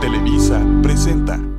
Televisa presenta.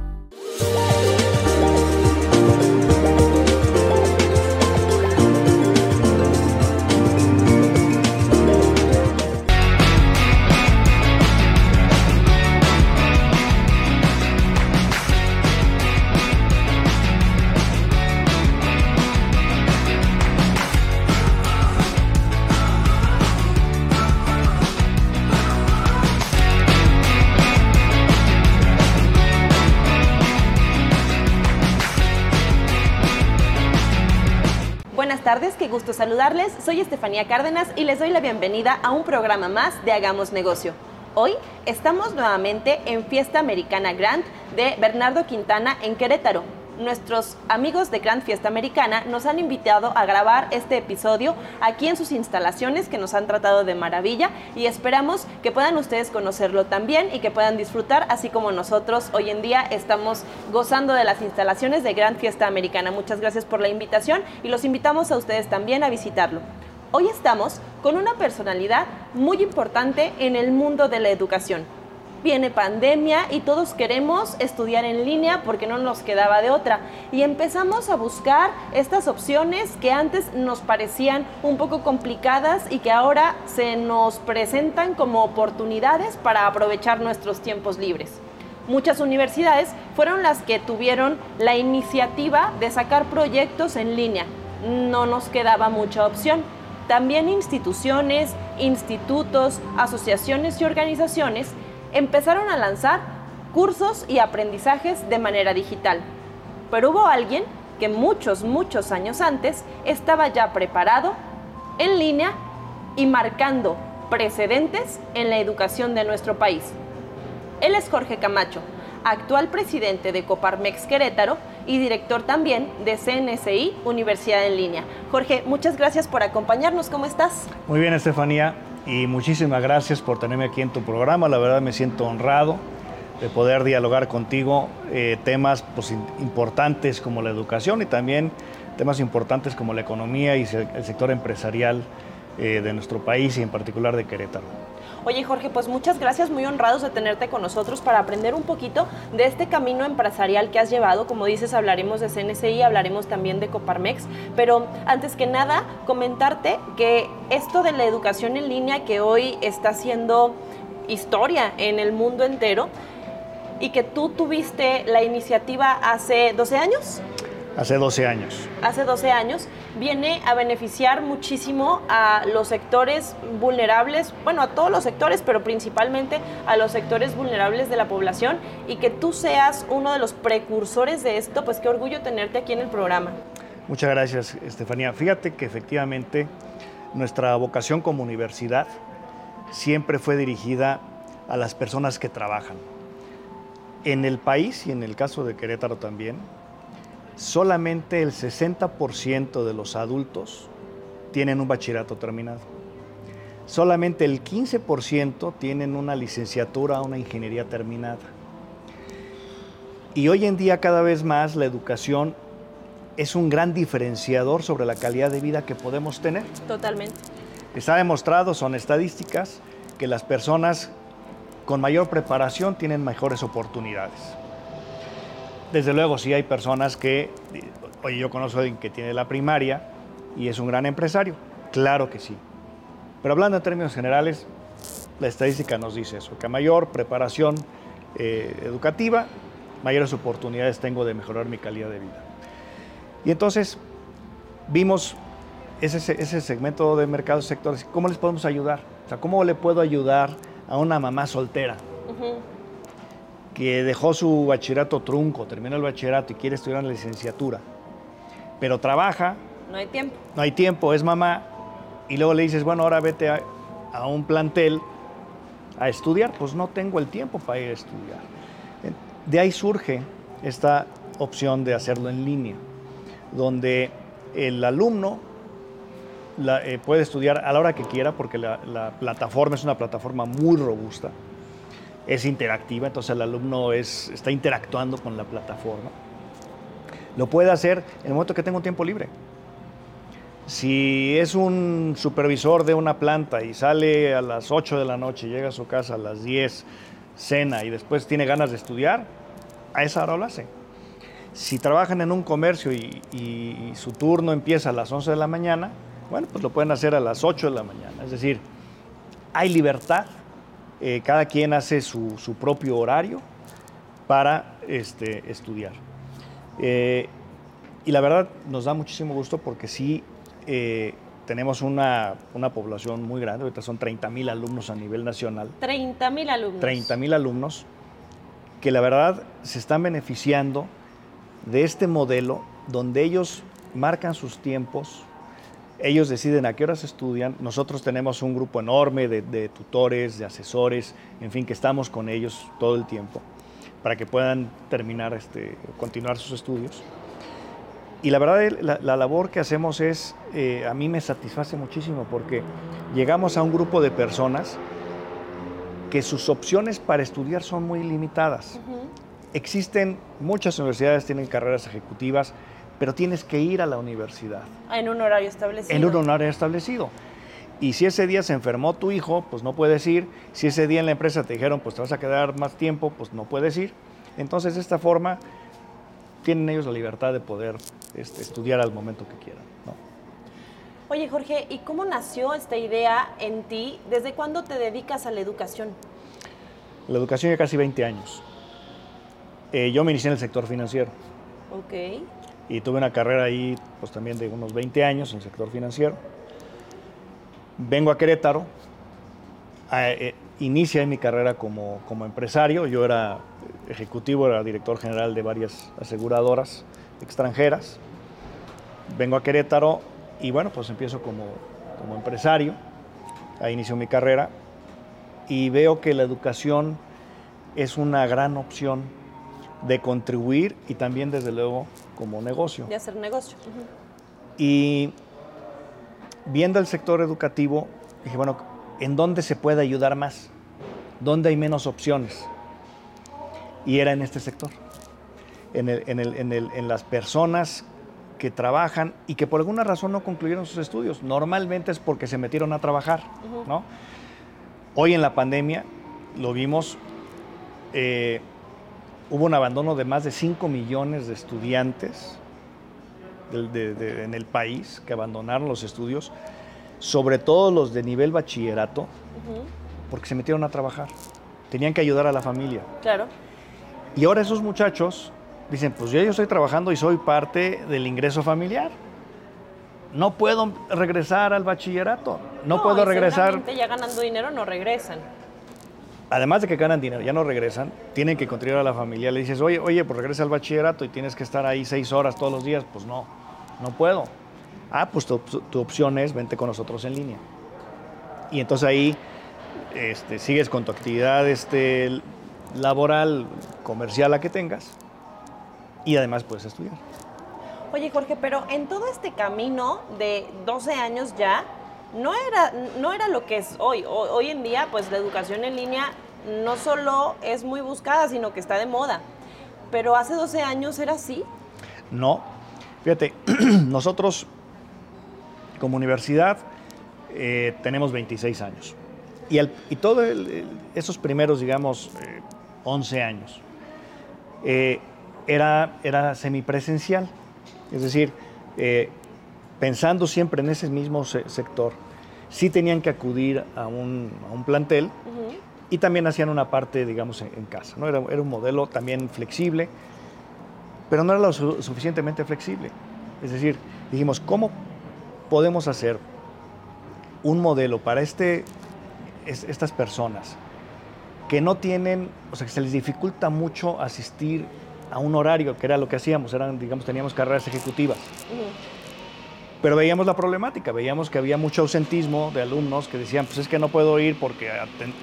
Gusto saludarles. Soy Estefanía Cárdenas y les doy la bienvenida a un programa más de Hagamos Negocio. Hoy estamos nuevamente en Fiesta Americana Grand de Bernardo Quintana en Querétaro. Nuestros amigos de Grand Fiesta Americana nos han invitado a grabar este episodio aquí en sus instalaciones que nos han tratado de maravilla y esperamos que puedan ustedes conocerlo también y que puedan disfrutar así como nosotros hoy en día estamos gozando de las instalaciones de Grand Fiesta Americana. Muchas gracias por la invitación y los invitamos a ustedes también a visitarlo. Hoy estamos con una personalidad muy importante en el mundo de la educación viene pandemia y todos queremos estudiar en línea porque no nos quedaba de otra. Y empezamos a buscar estas opciones que antes nos parecían un poco complicadas y que ahora se nos presentan como oportunidades para aprovechar nuestros tiempos libres. Muchas universidades fueron las que tuvieron la iniciativa de sacar proyectos en línea. No nos quedaba mucha opción. También instituciones, institutos, asociaciones y organizaciones empezaron a lanzar cursos y aprendizajes de manera digital. Pero hubo alguien que muchos, muchos años antes estaba ya preparado, en línea y marcando precedentes en la educación de nuestro país. Él es Jorge Camacho, actual presidente de Coparmex Querétaro y director también de CNSI Universidad en Línea. Jorge, muchas gracias por acompañarnos. ¿Cómo estás? Muy bien, Estefanía y muchísimas gracias por tenerme aquí en tu programa. La verdad me siento honrado de poder dialogar contigo eh, temas pues, importantes como la educación y también temas importantes como la economía y el sector empresarial eh, de nuestro país y en particular de Querétaro. Oye Jorge, pues muchas gracias, muy honrados de tenerte con nosotros para aprender un poquito de este camino empresarial que has llevado. Como dices, hablaremos de CNCI, hablaremos también de Coparmex, pero antes que nada, comentarte que esto de la educación en línea que hoy está haciendo historia en el mundo entero y que tú tuviste la iniciativa hace 12 años. Hace 12 años. Hace 12 años viene a beneficiar muchísimo a los sectores vulnerables, bueno, a todos los sectores, pero principalmente a los sectores vulnerables de la población y que tú seas uno de los precursores de esto, pues qué orgullo tenerte aquí en el programa. Muchas gracias, Estefanía. Fíjate que efectivamente nuestra vocación como universidad siempre fue dirigida a las personas que trabajan. En el país y en el caso de Querétaro también, solamente el 60% de los adultos tienen un bachillerato terminado. Solamente el 15% tienen una licenciatura o una ingeniería terminada. Y hoy en día cada vez más la educación es un gran diferenciador sobre la calidad de vida que podemos tener. Totalmente. Está demostrado, son estadísticas, que las personas con mayor preparación tienen mejores oportunidades. Desde luego, sí hay personas que, oye, yo conozco a alguien que tiene la primaria y es un gran empresario. Claro que sí. Pero hablando en términos generales, la estadística nos dice eso, que a mayor preparación eh, educativa, mayores oportunidades tengo de mejorar mi calidad de vida. Y entonces vimos ese, ese segmento de mercados sectores, ¿cómo les podemos ayudar? O sea, ¿cómo le puedo ayudar a una mamá soltera? Que dejó su bachillerato trunco, terminó el bachillerato y quiere estudiar la licenciatura, pero trabaja. No hay tiempo. No hay tiempo, es mamá. Y luego le dices, bueno, ahora vete a, a un plantel a estudiar. Pues no tengo el tiempo para ir a estudiar. De ahí surge esta opción de hacerlo en línea, donde el alumno la, eh, puede estudiar a la hora que quiera, porque la, la plataforma es una plataforma muy robusta es interactiva, entonces el alumno es, está interactuando con la plataforma. Lo puede hacer en el momento que tenga un tiempo libre. Si es un supervisor de una planta y sale a las 8 de la noche, llega a su casa a las 10, cena y después tiene ganas de estudiar, a esa hora lo hace. Si trabajan en un comercio y, su turno empieza a las 11 de la mañana, bueno, pues lo pueden hacer a las 8 de la mañana. Es decir, hay libertad, eh, cada quien hace su, propio horario para este, estudiar. Eh, y la verdad nos da muchísimo gusto porque sí eh, tenemos una, población muy grande, ahorita son 30 mil alumnos a nivel nacional. 30 mil alumnos. 30 mil alumnos que la verdad se están beneficiando de este modelo donde ellos marcan sus tiempos, ellos deciden a qué horas estudian, nosotros tenemos un grupo enorme de, de tutores, de asesores, en fin, que estamos con ellos todo el tiempo para que puedan terminar, este, continuar sus estudios. Y la verdad, la, labor que hacemos es, eh, a mí me satisface muchísimo porque llegamos a un grupo de personas que sus opciones para estudiar son muy limitadas. Existen muchas universidades, tienen carreras ejecutivas, pero tienes que ir a la universidad. En un horario establecido. En un horario establecido. Y si ese día se enfermó tu hijo, pues no puedes ir. Si ese día en la empresa te dijeron, pues te vas a quedar más tiempo, pues no puedes ir. Entonces, de esta forma, tienen ellos la libertad de poder este, estudiar al momento que quieran. Oye, Jorge, ¿y cómo nació esta idea en ti? ¿Desde cuándo te dedicas a la educación? La educación ya casi 20 años. Eh, yo me inicié en el sector financiero. Ok. Y tuve una carrera ahí, pues también de unos 20 años en el sector financiero. Vengo a Querétaro, eh, inicia mi carrera como, empresario, yo era ejecutivo, era director general de varias aseguradoras extranjeras, vengo a Querétaro y bueno, pues empiezo como, como empresario, ahí inicio mi carrera y veo que la educación es una gran opción de contribuir y también desde luego como negocio. De hacer negocio. Y viendo el sector educativo, dije, bueno, ¿en dónde se puede ayudar más? ¿Dónde hay menos opciones? Y era en este sector, en, las personas que trabajan y que por alguna razón no concluyeron sus estudios. Normalmente es porque se metieron a trabajar, ¿no? Hoy en la pandemia lo vimos, eh, hubo un abandono de más de 5 millones de estudiantes en el país que abandonaron los estudios, sobre todo los de nivel bachillerato, porque se metieron a trabajar. Tenían que ayudar a la familia. Claro. Y ahora esos muchachos dicen, pues yo, yo estoy trabajando y soy parte del ingreso familiar. No puedo regresar al bachillerato. No, puedo regresar. ya ganando dinero no regresan además de que ganan dinero, ya no regresan, tienen que contribuir a la familia. Le dices, oye, oye, pues regresa al bachillerato y tienes que estar ahí seis horas todos los días. Pues no, no puedo. Ah, pues tu, opción es vente con nosotros en línea. Y entonces ahí este, sigues con tu actividad este, laboral, comercial, la que tengas, y además puedes estudiar. Oye, Jorge, pero en todo este camino de 12 años ya, no era, no era lo que es hoy. hoy. en día, pues la educación en línea no solo es muy buscada, sino que está de moda. Pero hace 12 años era así. No. Fíjate, nosotros como universidad eh, tenemos 26 años. Y, y todos esos primeros, digamos, 11 eh, años, eh, era, era semipresencial. Es decir, pensando siempre en ese mismo sector, sí tenían que acudir a un, plantel y también hacían una parte, digamos, en, casa. ¿no? Era, un modelo también flexible, pero no era lo suficientemente flexible. Es decir, dijimos, ¿cómo podemos hacer un modelo para este, estas personas que no tienen, o sea, que se les dificulta mucho asistir a un horario, que era lo que hacíamos, eran, digamos, teníamos carreras ejecutivas. Pero veíamos la problemática, veíamos que había mucho ausentismo de alumnos que decían, pues es que no puedo ir porque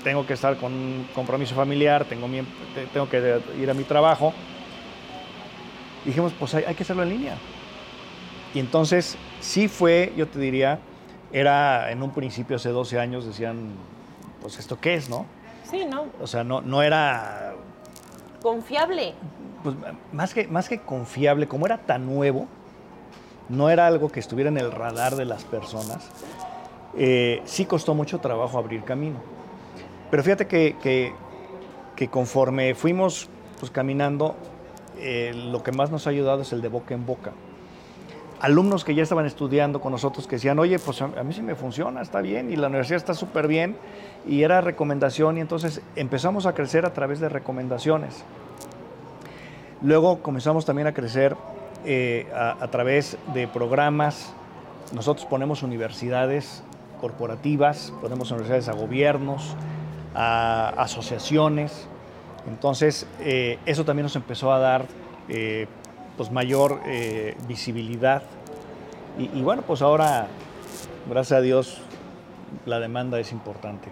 tengo que estar con un compromiso familiar, tengo, tengo que ir a mi trabajo. dijimos, pues hay, que hacerlo en línea. Y entonces sí fue, yo te diría, era en un principio hace 12 años, decían, pues esto qué es, ¿no? Sí, ¿no? O sea, no, no era... Confiable. Pues más que, más que confiable, como era tan nuevo, no era algo que estuviera en el radar de las personas, eh, sí costó mucho trabajo abrir camino. Pero fíjate que, que, conforme fuimos pues, caminando, eh, lo que más nos ha ayudado es el de boca en boca. Alumnos que ya estaban estudiando con nosotros que decían, oye, pues a mí sí me funciona, está bien, y la universidad está súper bien, y era recomendación, y entonces empezamos a crecer a través de recomendaciones. Luego comenzamos también a crecer eh, a, través de programas. Nosotros ponemos universidades corporativas, ponemos universidades a gobiernos, a asociaciones. Entonces, eh, eso también nos empezó a dar eh, pues mayor visibilidad. Y, y bueno, pues ahora, gracias a Dios, la demanda es importante.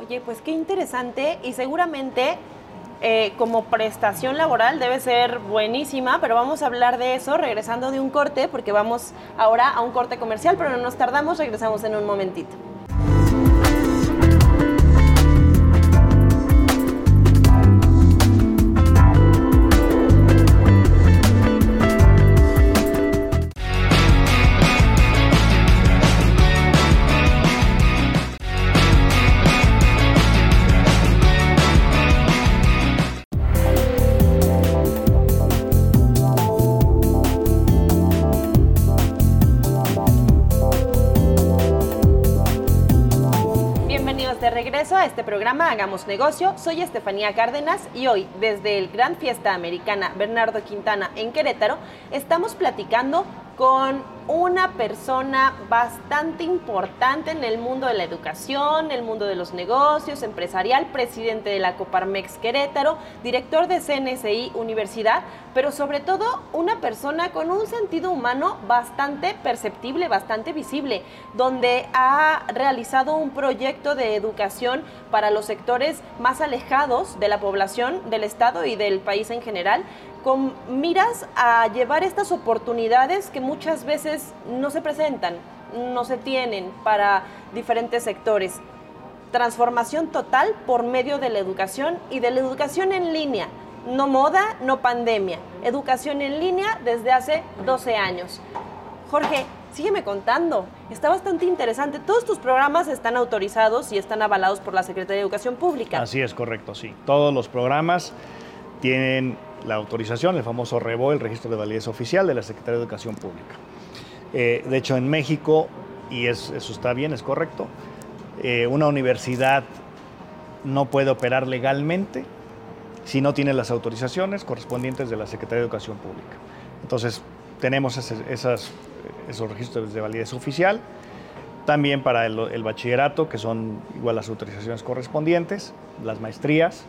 Oye, pues qué interesante y seguramente eh, como prestación laboral debe ser buenísima, pero vamos a hablar de eso regresando de un corte, porque vamos ahora a un corte comercial, pero no nos tardamos, regresamos en un momentito. Programa Hagamos Negocio. Soy Estefanía Cárdenas y hoy, desde el Gran Fiesta Americana Bernardo Quintana en Querétaro, estamos platicando con una persona bastante importante en el mundo de la educación, el mundo de los negocios, empresarial, presidente de la Coparmex Querétaro, director de CNSI Universidad, pero sobre todo una persona con un sentido humano bastante perceptible, bastante visible, donde ha realizado un proyecto de educación para los sectores más alejados de la población del Estado y del país en general, con miras a llevar estas oportunidades que muchas veces no se presentan, no se tienen para diferentes sectores. Transformación total por medio de la educación y de la educación en línea. No moda, no pandemia. Educación en línea desde hace 12 años. Jorge, sígueme contando. Está bastante interesante. Todos tus programas están autorizados y están avalados por la Secretaría de Educación Pública. Así es, correcto, sí. Todos los programas tienen la autorización, el famoso REBO, el registro de validez oficial de la Secretaría de Educación Pública. Eh, de hecho, en México, y eso está bien, es correcto, eh, una universidad no puede operar legalmente si no tiene las autorizaciones correspondientes de la Secretaría de Educación Pública. Entonces, tenemos esos registros de validez oficial. También para el, el, bachillerato, que son igual las autorizaciones correspondientes, las maestrías,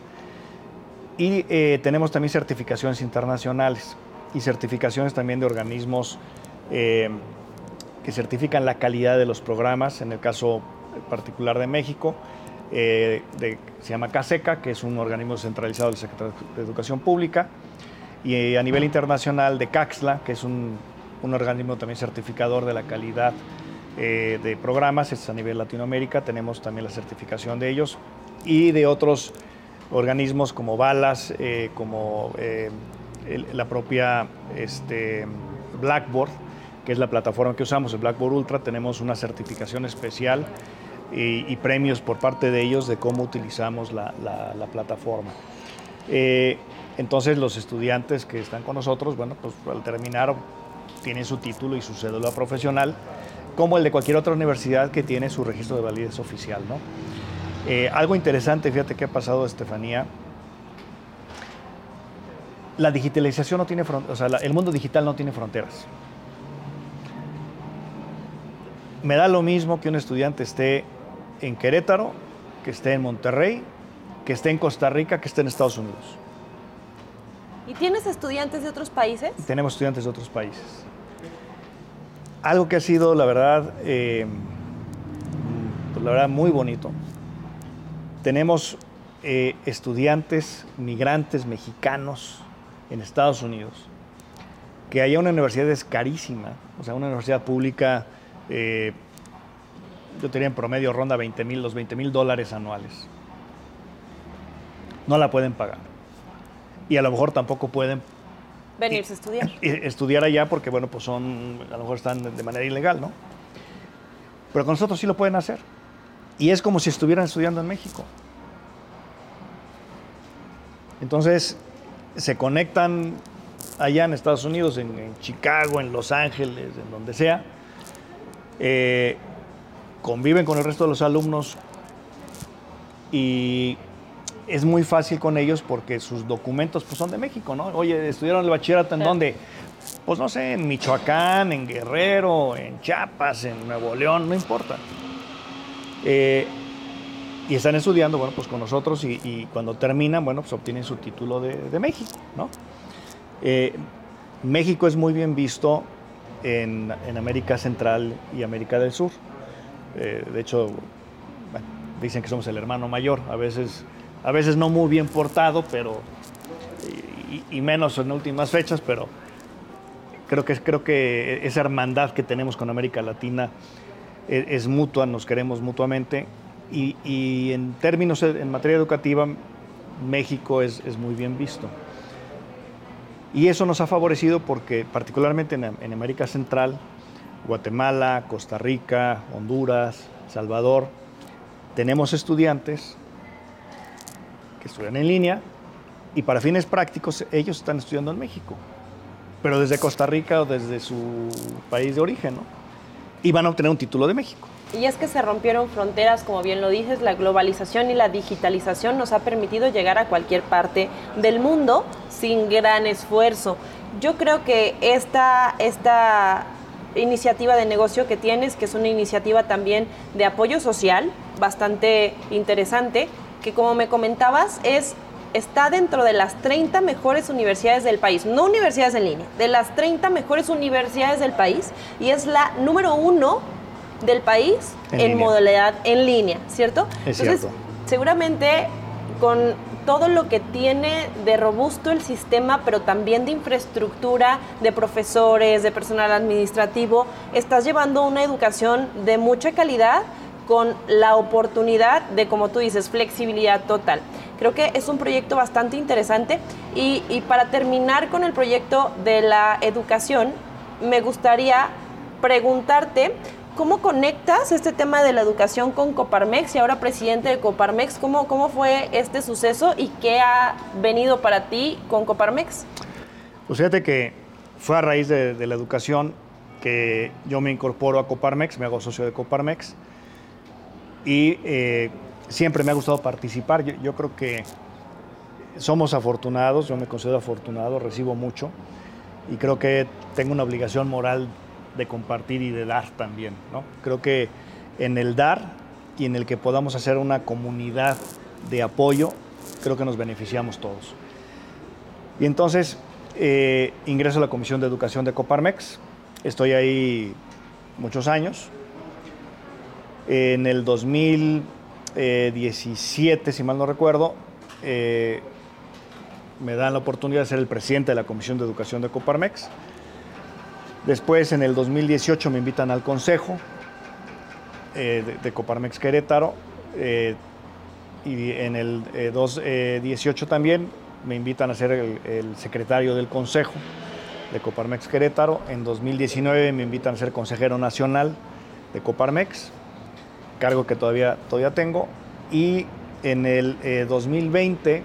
y eh, tenemos también certificaciones internacionales y certificaciones también de organismos eh, que certifican la calidad de los programas, en el caso particular de México, eh, se llama CASECA, que es un organismo centralizado del Secretario de Educación Pública, y a nivel internacional de CAXLA, que es un, organismo también certificador de la calidad de programas, es a nivel Latinoamérica, tenemos también la certificación de ellos, y de otros organismos como Balas, eh, como eh, la propia este, Blackboard, que es la plataforma que usamos, el Blackboard Ultra, tenemos una certificación especial y, premios por parte de ellos de cómo utilizamos la, plataforma. Eh, entonces los estudiantes que están con nosotros, bueno, pues al terminar tienen su título y su cédula profesional, como el de cualquier otra universidad que tiene su registro de validez oficial, ¿no? Eh, algo interesante, fíjate qué ha pasado, Estefanía. La digitalización no tiene fronteras, o sea, el mundo digital no tiene fronteras. Me da lo mismo que un estudiante esté en Querétaro, que esté en Monterrey, que esté en Costa Rica, que esté en Estados Unidos. ¿Y tienes estudiantes de otros países? Tenemos estudiantes de otros países. Algo que ha sido, la verdad, eh, pues, la verdad, muy bonito tenemos eh, estudiantes, migrantes mexicanos en Estados Unidos, que haya una universidad es carísima, o sea, una universidad pública, eh, yo tenía en promedio ronda 20 mil, los 20 mil dólares anuales. No la pueden pagar. Y a lo mejor tampoco pueden Venirse a estudiar. Estudiar allá porque, bueno, pues son, a lo mejor están de manera ilegal, ¿no? Pero con nosotros sí lo pueden hacer. Y es como si estuvieran estudiando en México. Entonces, se conectan allá en Estados Unidos, en, Chicago, en Los Ángeles, en donde sea. Eh, conviven con el resto de los alumnos y es muy fácil con ellos porque sus documentos pues, son de México, ¿no? Oye, ¿estudiaron el bachillerato en dónde? Pues no sé, en Michoacán, en Guerrero, en Chiapas, en Nuevo León, no importa. Eh, y están estudiando, bueno, pues con nosotros y, cuando terminan, bueno, pues obtienen su título de, México, ¿no? Eh, México es muy bien visto en, América Central y América del Sur. Eh, de hecho, dicen que somos el hermano mayor, a veces, a veces no muy bien portado, pero y, menos en últimas fechas, pero creo que, creo que esa hermandad que tenemos con América Latina es, mutua, nos queremos mutuamente y, en términos, en materia educativa, México es, muy bien visto. Y eso nos ha favorecido porque particularmente en, América Central, Guatemala, Costa Rica, Honduras, Salvador, tenemos estudiantes que estudian en línea y para fines prácticos ellos están estudiando en México, pero desde Costa Rica o desde su país de origen, ¿no? y van a obtener un título de México. Y es que se rompieron fronteras, como bien lo dices, la globalización y la digitalización nos ha permitido llegar a cualquier parte del mundo sin gran esfuerzo. Yo creo que esta, esta iniciativa de negocio que tienes, que es una iniciativa también de apoyo social, bastante interesante, que como me comentabas, es está dentro de las 30 mejores universidades del país, no universidades en línea, de las 30 mejores universidades del país y es la número uno del país en, modalidad en línea, ¿cierto? Entonces, seguramente con todo lo que tiene de robusto el sistema, pero también de infraestructura, de profesores, de personal administrativo, estás llevando una educación de mucha calidad con la oportunidad de, como tú dices, flexibilidad total. Creo que es un proyecto bastante interesante y, para terminar con el proyecto de la educación, me gustaría preguntarte ¿Cómo conectas este tema de la educación con Coparmex y ahora presidente de Coparmex? ¿Cómo, cómo fue este suceso y qué ha venido para ti con Coparmex? Pues fíjate que fue a raíz de, la educación que yo me incorporo a Coparmex, me hago socio de Coparmex y eh, siempre me ha gustado participar. Yo, creo que somos afortunados, yo me considero afortunado, recibo mucho y creo que tengo una obligación moral de compartir y de dar también. ¿no? Creo que en el dar y en el que podamos hacer una comunidad de apoyo, creo que nos beneficiamos todos. Y entonces eh, ingreso a la Comisión de Educación de Coparmex, estoy ahí muchos años, en el 2017, si mal no recuerdo, eh, me dan la oportunidad de ser el presidente de la Comisión de Educación de Coparmex. Después, en el 2018, me invitan al Consejo eh, de, Coparmex Querétaro. Eh, y en el 2018 también me invitan a ser el, secretario del Consejo de Coparmex Querétaro. En 2019 me invitan a ser consejero nacional de Coparmex cargo que todavía, todavía tengo. Y en el 2020, eh,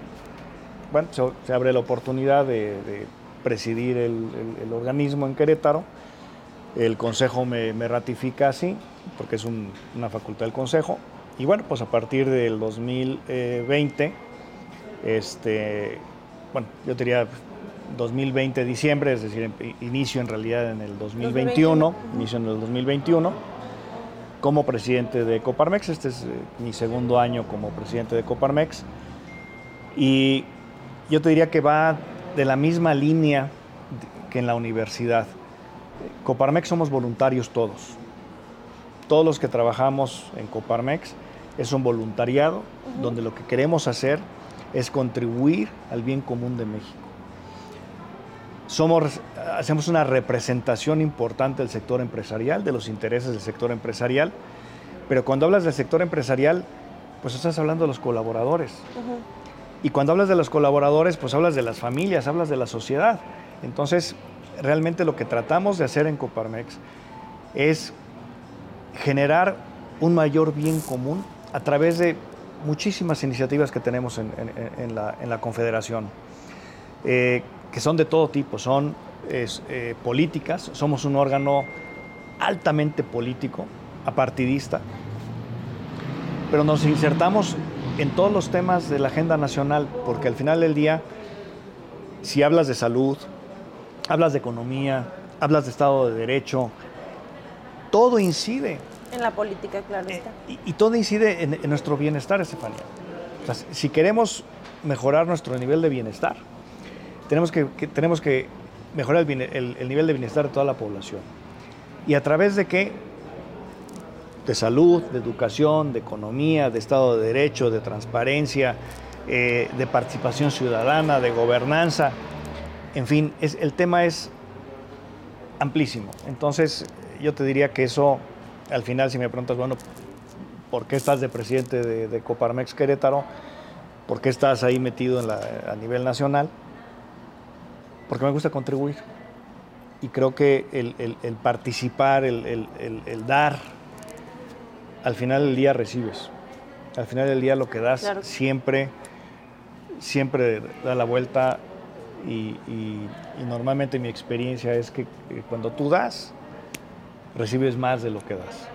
bueno, se, abre la oportunidad de, presidir el, organismo en Querétaro. El Consejo me, ratifica así, porque es una facultad del Consejo. Y bueno, pues a partir del 2020, este, bueno, yo diría 2020 diciembre, es decir, inicio en realidad en el 2021, inicio en el 2021 como presidente de Coparmex. Este es eh, mi segundo año como presidente de Coparmex. Y yo te diría que va de la misma línea que en la universidad. Coparmex somos voluntarios todos. Todos los que trabajamos en Coparmex es un voluntariado donde lo que queremos hacer es contribuir al bien común de México somos, hacemos una representación importante del sector empresarial, de los intereses del sector empresarial, pero cuando hablas del sector empresarial, pues estás hablando de los colaboradores. Y cuando hablas de los colaboradores, pues hablas de las familias, hablas de la sociedad. Entonces, realmente lo que tratamos de hacer en Coparmex es generar un mayor bien común a través de muchísimas iniciativas que tenemos en, la, Confederación, eh, que son de todo tipo, son eh, políticas, somos un órgano altamente político, apartidista, pero nos insertamos en todos los temas de la agenda nacional, porque al final del día, si hablas de salud, hablas de economía, hablas de Estado de Derecho, todo incide. En la política, claro eh, y, todo incide en, nuestro bienestar, Estefanía. si queremos mejorar nuestro nivel de bienestar, tenemos que, tenemos que mejorar el, el, nivel de bienestar de toda la población. ¿Y a través de qué? De salud, de educación, de economía, de Estado de Derecho, de transparencia, eh, de participación ciudadana, de gobernanza. En fin, es, el tema es amplísimo. Entonces, yo te diría que eso, al final, si me preguntas, bueno, ¿por qué estás de presidente de, Coparmex Querétaro? ¿Por qué estás ahí metido a nivel nacional? Porque me gusta contribuir. Y creo que el, participar, el, dar, al final del día recibes. Al final del día lo que das siempre, siempre da la vuelta y, normalmente mi experiencia es que cuando tú das, recibes más de lo que das.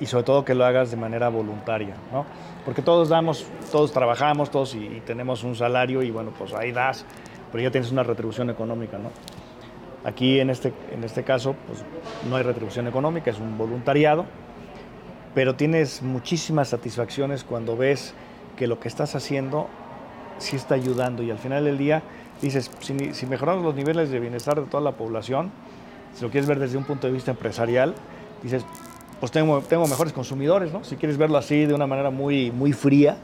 Y sobre todo que lo hagas de manera voluntaria, ¿no? Porque todos damos, todos trabajamos, todos y, tenemos un salario y bueno, pues ahí das, pero ya tienes una retribución económica, ¿no? Aquí en este, en este caso, pues no hay retribución económica, es un voluntariado, pero tienes muchísimas satisfacciones cuando ves que lo que estás haciendo sí está ayudando y al final del día dices, si, mejoramos los niveles de bienestar de toda la población, si lo quieres ver desde un punto de vista empresarial, dices, pues tengo, tengo mejores consumidores, ¿no? Si quieres verlo así de una manera muy, muy fría,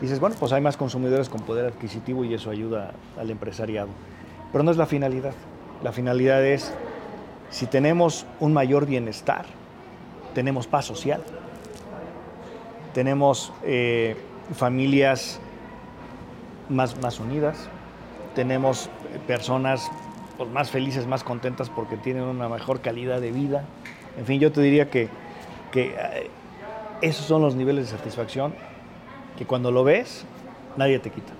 dices, bueno, pues hay más consumidores con poder adquisitivo y eso ayuda al empresariado. Pero no es la finalidad. La finalidad es, si tenemos un mayor bienestar, tenemos paz social, tenemos eh, familias más, más unidas, tenemos personas pues, más felices, más contentas porque tienen una mejor calidad de vida. En fin, yo te diría que, que eh, esos son los niveles de satisfacción que cuando lo ves, nadie te quita.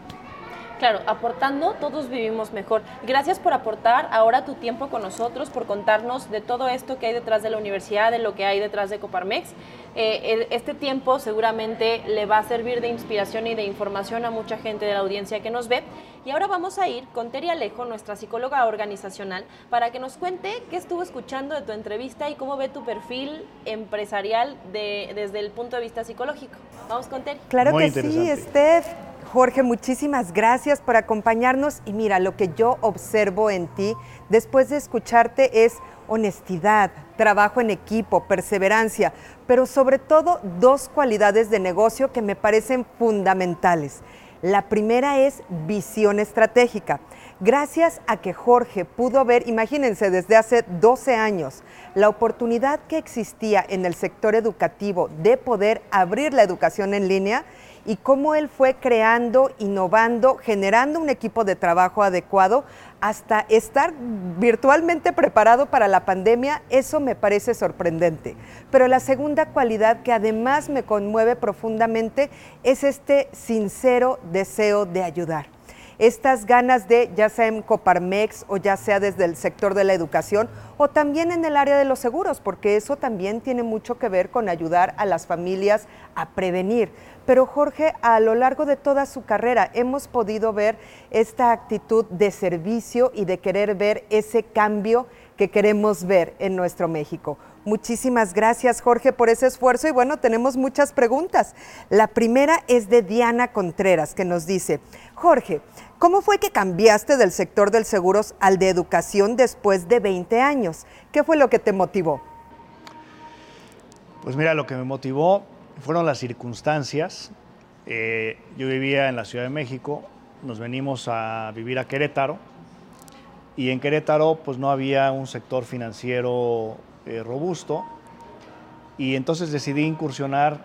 Claro, aportando todos vivimos mejor. Gracias por aportar ahora tu tiempo con nosotros, por contarnos de todo esto que hay detrás de la universidad, de lo que hay detrás de Coparmex. Eh, este tiempo seguramente le va a servir de inspiración y de información a mucha gente de la audiencia que nos ve. Y ahora vamos a ir con Teri Alejo, nuestra psicóloga organizacional, para que nos cuente qué estuvo escuchando de tu entrevista y cómo ve tu perfil empresarial desde el punto de vista psicológico. Vamos con Teri. Claro que sí, Steph. Jorge, muchísimas gracias por acompañarnos y mira, lo que yo observo en ti después de escucharte es honestidad, trabajo en equipo, perseverancia, pero sobre todo dos cualidades de negocio que me parecen fundamentales. La primera es visión estratégica. Gracias a que Jorge pudo ver, imagínense, desde hace 12 años, la oportunidad que existía en el sector educativo de poder abrir la educación en línea, y cómo él fue creando, innovando, generando un equipo de trabajo adecuado hasta estar virtualmente preparado para la pandemia, eso me parece sorprendente. Pero la segunda cualidad que además me conmueve profundamente es este sincero deseo de ayudar estas ganas de, ya sea en Coparmex o ya sea desde el sector de la educación o también en el área de los seguros, porque eso también tiene mucho que ver con ayudar a las familias a prevenir. Pero Jorge, a lo largo de toda su carrera hemos podido ver esta actitud de servicio y de querer ver ese cambio que queremos ver en nuestro México. Muchísimas gracias, Jorge, por ese esfuerzo. Y bueno, tenemos muchas preguntas. La primera es de Diana Contreras, que nos dice, Jorge, ¿cómo fue que cambiaste del sector del seguros al de educación después de 20 años? ¿Qué fue lo que te motivó? Pues mira, lo que me motivó fueron las circunstancias. Eh, yo vivía en la Ciudad de México, nos venimos a vivir a Querétaro y en Querétaro pues no había un sector financiero eh, robusto y entonces decidí incursionar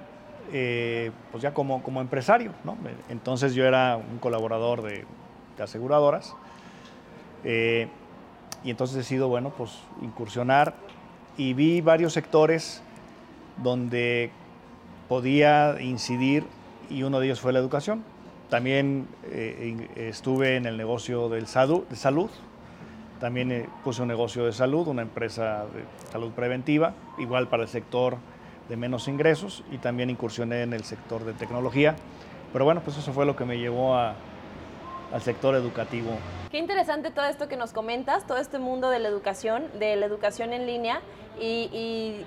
eh, pues ya como, como empresario. Entonces yo era un colaborador de, aseguradoras eh, y entonces decido, bueno, pues incursionar y vi varios sectores donde podía incidir y uno de ellos fue la educación. También eh, estuve en el negocio del de salud, también puse un negocio de salud, una empresa de salud preventiva, igual para el sector de menos ingresos y también incursioné en el sector de tecnología. Pero bueno, pues eso fue lo que me llevó a, al sector educativo. Qué interesante todo esto que nos comentas, todo este mundo de la educación, de la educación en línea y,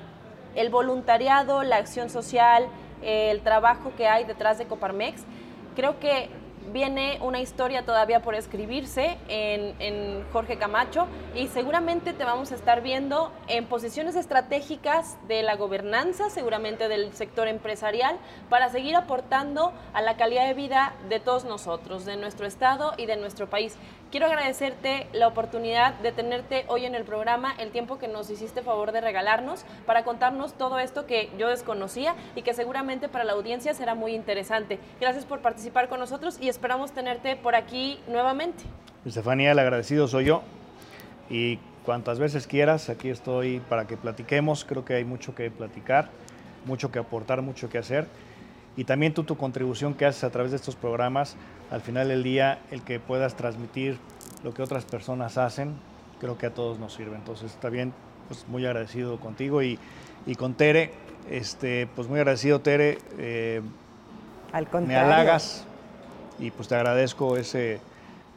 el voluntariado, la acción social, el trabajo que hay detrás de Coparmex. Creo que viene una historia todavía por escribirse en, en, Jorge Camacho y seguramente te vamos a estar viendo en posiciones estratégicas de la gobernanza, seguramente del sector empresarial, para seguir aportando a la calidad de vida de todos nosotros, de nuestro estado y de nuestro país. Quiero agradecerte la oportunidad de tenerte hoy en el programa, el tiempo que nos hiciste favor de regalarnos para contarnos todo esto que yo desconocía y que seguramente para la audiencia será muy interesante. Gracias por participar con nosotros y esperamos tenerte por aquí nuevamente. Estefanía, el agradecido soy yo y cuantas veces quieras, aquí estoy para que platiquemos. Creo que hay mucho que platicar, mucho que aportar, mucho que hacer y también tú tu contribución que haces a través de estos programas, al final del día, el que puedas transmitir lo que otras personas hacen, creo que a todos nos sirve. Entonces, está bien, pues muy agradecido contigo y, y con Tere, este, pues muy agradecido Tere. Eh, al Me halagas y pues te agradezco ese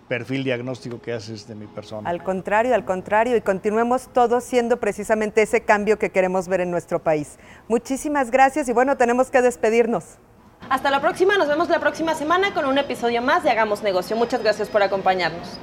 perfil diagnóstico que haces de mi persona. Al contrario, al contrario, y continuemos todos siendo precisamente ese cambio que queremos ver en nuestro país. Muchísimas gracias y bueno, tenemos que despedirnos. Hasta la próxima, nos vemos la próxima semana con un episodio más de Hagamos Negocio. Muchas gracias por acompañarnos.